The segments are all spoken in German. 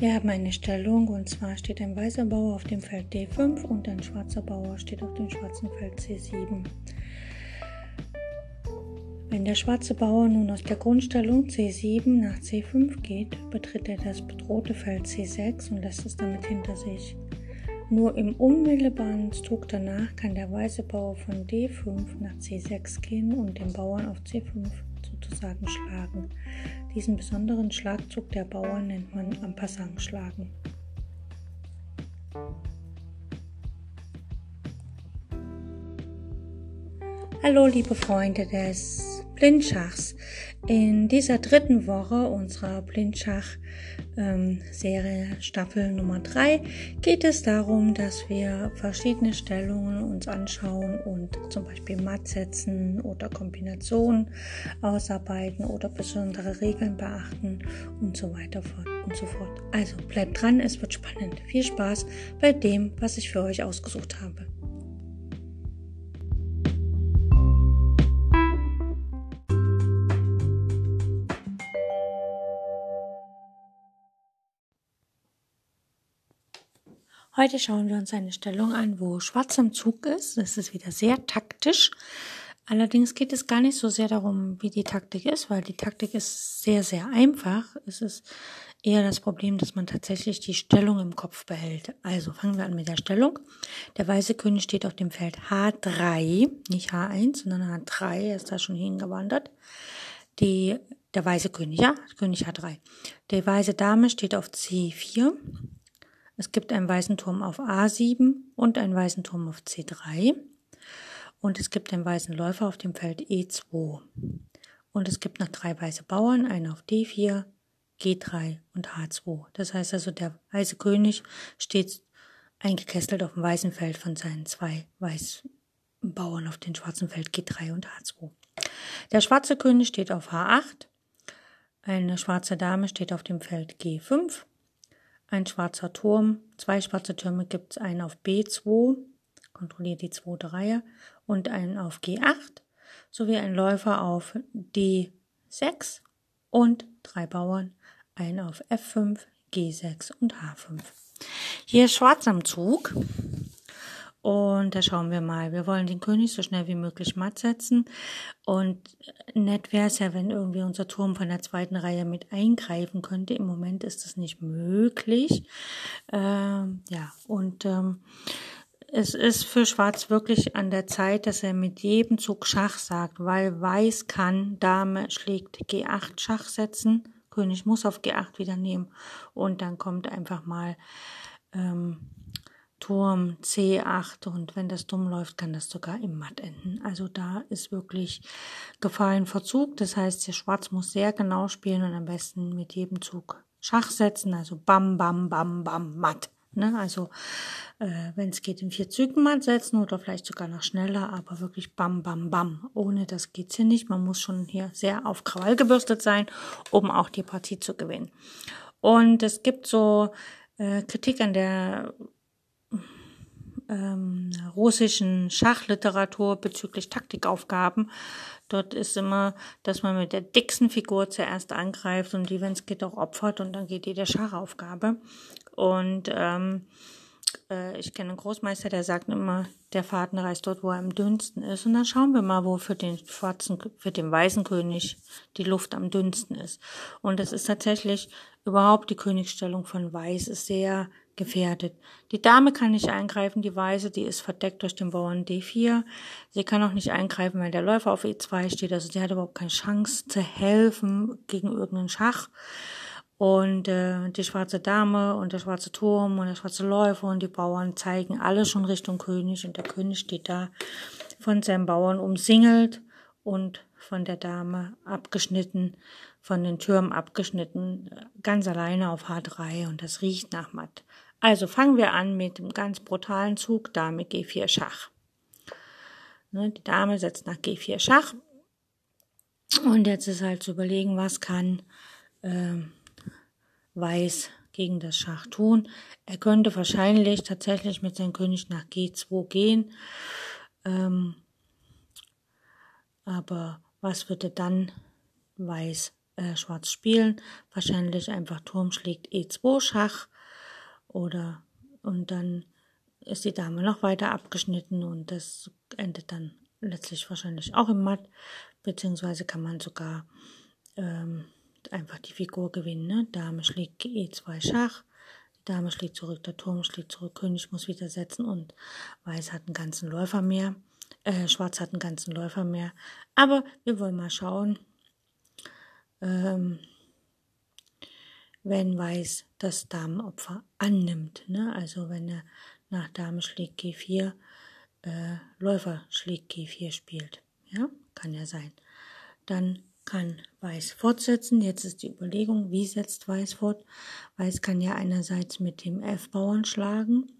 Wir haben eine Stellung und zwar steht ein weißer Bauer auf dem Feld D5 und ein schwarzer Bauer steht auf dem schwarzen Feld C7. Wenn der schwarze Bauer nun aus der Grundstellung C7 nach C5 geht, betritt er das bedrohte Feld C6 und lässt es damit hinter sich. Nur im unmittelbaren Zug danach kann der weiße Bauer von D5 nach C6 gehen und den Bauern auf C5 sozusagen schlagen. Diesen besonderen Schlagzug der Bauern nennt man am schlagen. Hallo liebe Freunde des Blindschachs. In dieser dritten Woche unserer Blindschach-Serie Staffel Nummer 3 geht es darum, dass wir verschiedene Stellungen uns anschauen und zum Beispiel Matt setzen oder Kombinationen ausarbeiten oder besondere Regeln beachten und so weiter und so fort. Also bleibt dran, es wird spannend. Viel Spaß bei dem, was ich für euch ausgesucht habe. Heute schauen wir uns eine Stellung an, wo Schwarz am Zug ist. Das ist wieder sehr taktisch. Allerdings geht es gar nicht so sehr darum, wie die Taktik ist, weil die Taktik ist sehr, sehr einfach. Es ist eher das Problem, dass man tatsächlich die Stellung im Kopf behält. Also fangen wir an mit der Stellung. Der weiße König steht auf dem Feld H3, nicht H1, sondern H3. Er ist da schon hingewandert. Die, der weiße König, ja, König H3. Die weiße Dame steht auf C4. Es gibt einen weißen Turm auf A7 und einen weißen Turm auf C3. Und es gibt einen weißen Läufer auf dem Feld E2. Und es gibt noch drei weiße Bauern, einen auf D4, G3 und H2. Das heißt also, der weiße König steht eingekesselt auf dem weißen Feld von seinen zwei weißen Bauern auf dem schwarzen Feld G3 und H2. Der schwarze König steht auf H8. Eine schwarze Dame steht auf dem Feld G5 ein schwarzer Turm, zwei schwarze Türme gibt es, einen auf B2, kontrolliert die 2 3 und einen auf G8, sowie ein Läufer auf D6 und drei Bauern, einen auf F5, G6 und H5. Hier Schwarz am Zug. Und da schauen wir mal. Wir wollen den König so schnell wie möglich matt setzen. Und nett wäre es ja, wenn irgendwie unser Turm von der zweiten Reihe mit eingreifen könnte. Im Moment ist das nicht möglich. Ähm, ja, und ähm, es ist für Schwarz wirklich an der Zeit, dass er mit jedem Zug Schach sagt, weil Weiß kann, Dame schlägt G8 Schach setzen. König muss auf G8 wieder nehmen. Und dann kommt einfach mal ähm, Turm C8 und wenn das dumm läuft, kann das sogar im Matt enden. Also da ist wirklich Gefahr in Verzug. Das heißt, der Schwarz muss sehr genau spielen und am besten mit jedem Zug Schach setzen. Also bam, bam, bam, bam, matt. Ne? Also äh, wenn es geht, in vier Zügen matt setzen oder vielleicht sogar noch schneller, aber wirklich bam, bam, bam. Ohne das geht's hier nicht. Man muss schon hier sehr auf Krawall gebürstet sein, um auch die Partie zu gewinnen. Und es gibt so äh, Kritik an der ähm, russischen Schachliteratur bezüglich Taktikaufgaben. Dort ist immer, dass man mit der dicksten Figur zuerst angreift und die, wenn es geht, auch opfert und dann geht die der Schachaufgabe. Und ähm, äh, ich kenne einen Großmeister, der sagt immer, der Faden reißt dort, wo er am dünnsten ist. Und dann schauen wir mal, wo für den schwarzen, für den weißen König die Luft am dünnsten ist. Und das ist tatsächlich überhaupt die Königsstellung von Weiß ist sehr gefährdet. Die Dame kann nicht eingreifen, die Weiße, die ist verdeckt durch den Bauern D4. Sie kann auch nicht eingreifen, weil der Läufer auf E2 steht. Also sie hat überhaupt keine Chance zu helfen gegen irgendeinen Schach. Und äh, die schwarze Dame und der schwarze Turm und der schwarze Läufer und die Bauern zeigen alle schon Richtung König. Und der König steht da von seinen Bauern umsingelt und von der Dame abgeschnitten, von den Türmen abgeschnitten, ganz alleine auf H3 und das riecht nach Matt. Also fangen wir an mit dem ganz brutalen Zug Dame G4 Schach. Ne, die Dame setzt nach G4 Schach. Und jetzt ist halt zu überlegen, was kann äh, Weiß gegen das Schach tun. Er könnte wahrscheinlich tatsächlich mit seinem König nach G2 gehen. Ähm, aber was würde dann Weiß äh, Schwarz spielen. Wahrscheinlich einfach Turm schlägt E2 Schach oder und dann ist die Dame noch weiter abgeschnitten und das endet dann letztlich wahrscheinlich auch im Matt, beziehungsweise kann man sogar ähm, einfach die Figur gewinnen. Ne? Dame schlägt E2 Schach, Dame schlägt zurück, der Turm schlägt zurück, König muss wieder setzen und Weiß hat einen ganzen Läufer mehr. Äh, Schwarz hat einen ganzen Läufer mehr. Aber wir wollen mal schauen, ähm, wenn Weiß das Damenopfer annimmt. Ne? Also wenn er nach Dame schlägt G4 äh, Läufer schlägt G4 spielt. Ja, kann ja sein. Dann kann Weiß fortsetzen. Jetzt ist die Überlegung, wie setzt Weiß fort? Weiß kann ja einerseits mit dem F-Bauern schlagen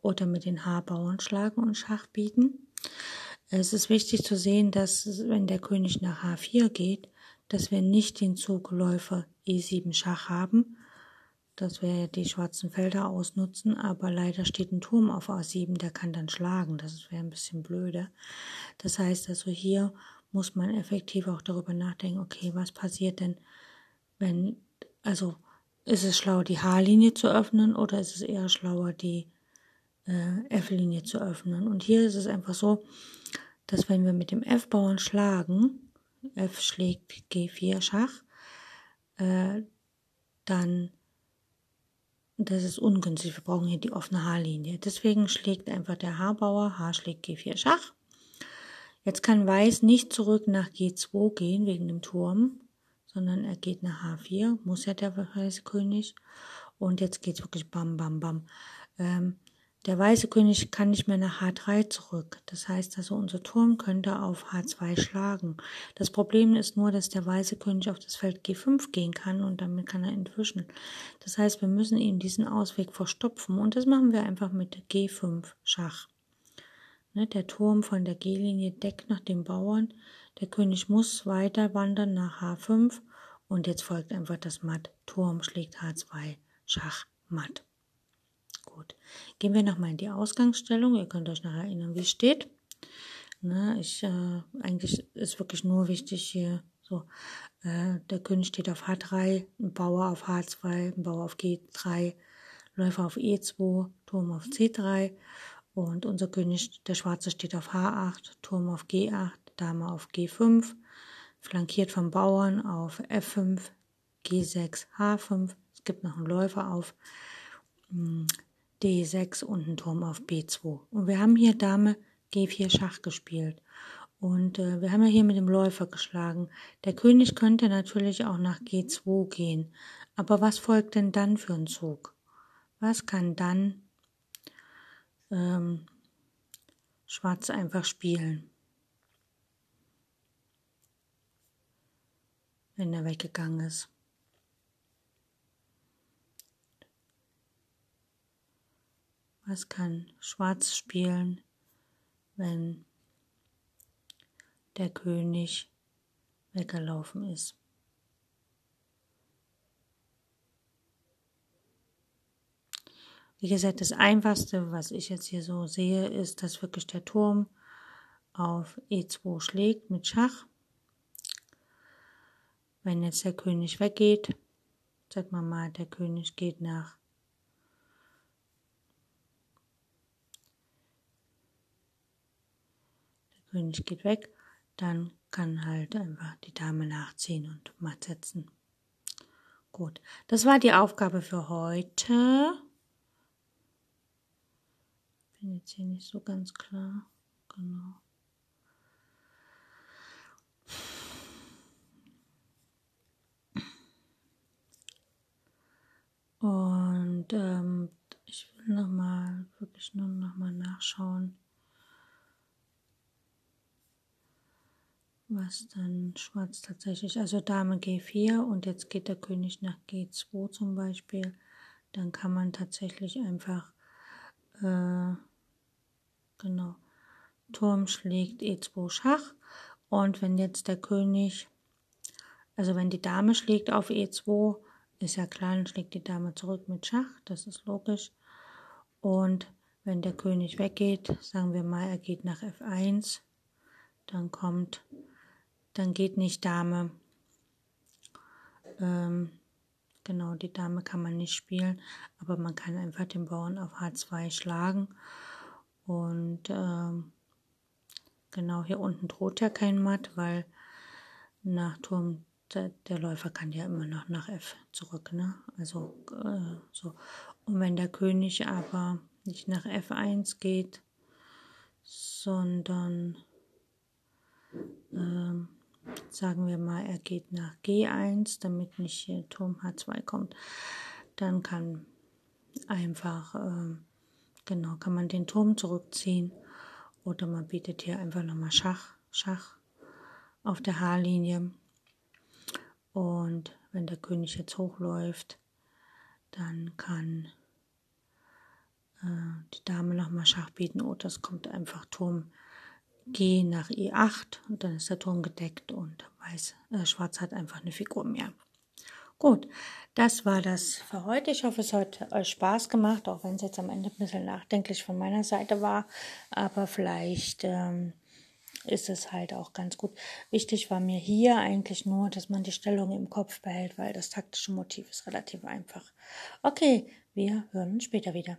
oder mit den H-Bauern schlagen und Schach bieten. Es ist wichtig zu sehen, dass wenn der König nach H4 geht, dass wir nicht den Zug Läufer E7 Schach haben, dass wir die schwarzen Felder ausnutzen, aber leider steht ein Turm auf A7, der kann dann schlagen. Das wäre ein bisschen blöde. Das heißt also hier muss man effektiv auch darüber nachdenken, okay, was passiert denn, wenn, also ist es schlau, die H-Linie zu öffnen oder ist es eher schlauer, die äh, F-Linie zu öffnen? Und hier ist es einfach so, dass wenn wir mit dem F-Bauern schlagen, F schlägt G4 Schach, äh, dann das ist ungünstig. Wir brauchen hier die offene H-Linie. Deswegen schlägt einfach der H-Bauer, H schlägt G4 Schach. Jetzt kann Weiß nicht zurück nach G2 gehen wegen dem Turm, sondern er geht nach H4, muss ja der weiße König. Und jetzt geht's wirklich bam, bam, bam. Ähm, der weiße König kann nicht mehr nach H3 zurück. Das heißt also, unser Turm könnte auf H2 schlagen. Das Problem ist nur, dass der weiße König auf das Feld G5 gehen kann und damit kann er entwischen. Das heißt, wir müssen ihm diesen Ausweg verstopfen und das machen wir einfach mit G5 Schach. Ne, der Turm von der G-Linie deckt nach dem Bauern. Der König muss weiter wandern nach H5 und jetzt folgt einfach das Matt. Turm schlägt H2, Schach, Matt. Gut, gehen wir nochmal in die Ausgangsstellung. Ihr könnt euch noch erinnern, wie es steht. Ne, ich, äh, eigentlich ist wirklich nur wichtig hier so, äh, der König steht auf H3, ein Bauer auf H2, ein Bauer auf G3, Läufer auf E2, Turm auf C3 und unser König, der Schwarze, steht auf H8, Turm auf G8, Dame auf G5, flankiert vom Bauern auf F5, G6, H5. Es gibt noch einen Läufer auf hm, D6 und einen Turm auf B2. Und wir haben hier Dame G4 Schach gespielt. Und äh, wir haben ja hier mit dem Läufer geschlagen. Der König könnte natürlich auch nach G2 gehen. Aber was folgt denn dann für ein Zug? Was kann dann ähm, Schwarz einfach spielen? Wenn er weggegangen ist. Was kann Schwarz spielen, wenn der König weggelaufen ist? Wie gesagt, das Einfachste, was ich jetzt hier so sehe, ist, dass wirklich der Turm auf E2 schlägt mit Schach. Wenn jetzt der König weggeht, sagt man mal, der König geht nach König geht weg, dann kann halt einfach die Dame nachziehen und matt setzen. Gut, das war die Aufgabe für heute. Bin jetzt hier nicht so ganz klar. Genau. Und ähm, ich will nochmal, wirklich nur nochmal nachschauen. Was dann Schwarz tatsächlich, also Dame G4 und jetzt geht der König nach G2 zum Beispiel, dann kann man tatsächlich einfach, äh, genau, Turm schlägt E2 Schach. Und wenn jetzt der König, also wenn die Dame schlägt auf E2, ist ja klar, dann schlägt die Dame zurück mit Schach, das ist logisch. Und wenn der König weggeht, sagen wir mal, er geht nach F1, dann kommt dann geht nicht Dame Ähm, genau, die Dame kann man nicht spielen, aber man kann einfach den Bauern auf H2 schlagen. Und ähm, genau, hier unten droht ja kein Matt, weil nach Turm der, der, Läufer kann ja immer noch nach F zurück, ne? Also äh, so. Und wenn der König aber nicht nach F1 geht, sondern ähm, sagen wir mal, er geht nach G1, damit nicht hier Turm H2 kommt, dann kann einfach, äh, genau, kann man den Turm zurückziehen oder man bietet hier einfach nochmal Schach, Schach auf der H-Linie. Und wenn der König jetzt hochläuft, dann kann äh, die Dame nochmal Schach bieten oder es kommt einfach Turm G nach E8 und dann ist der Turm gedeckt und Weiß, äh, Schwarz hat einfach eine Figur mehr. Gut, das war das für heute. Ich hoffe, es hat euch Spaß gemacht, auch wenn es jetzt am Ende ein bisschen nachdenklich von meiner Seite war. Aber vielleicht ähm, ist es halt auch ganz gut. Wichtig war mir hier eigentlich nur, dass man die Stellung im Kopf behält, weil das taktische Motiv ist relativ einfach. Okay, wir hören uns später wieder.